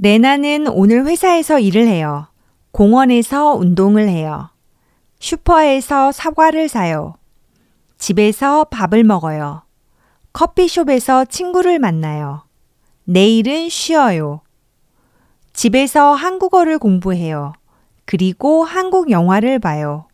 네, 레나는 오늘 회사에서 일을 해요. 공원에서 운동을 해요. 슈퍼에서 사과를 사요. 집에서 밥을 먹어요. 커피숍에서 친구를 만나요. 내일은 쉬어요. 집에서 한국어를 공부해요. 그리고 한국 영화를 봐요.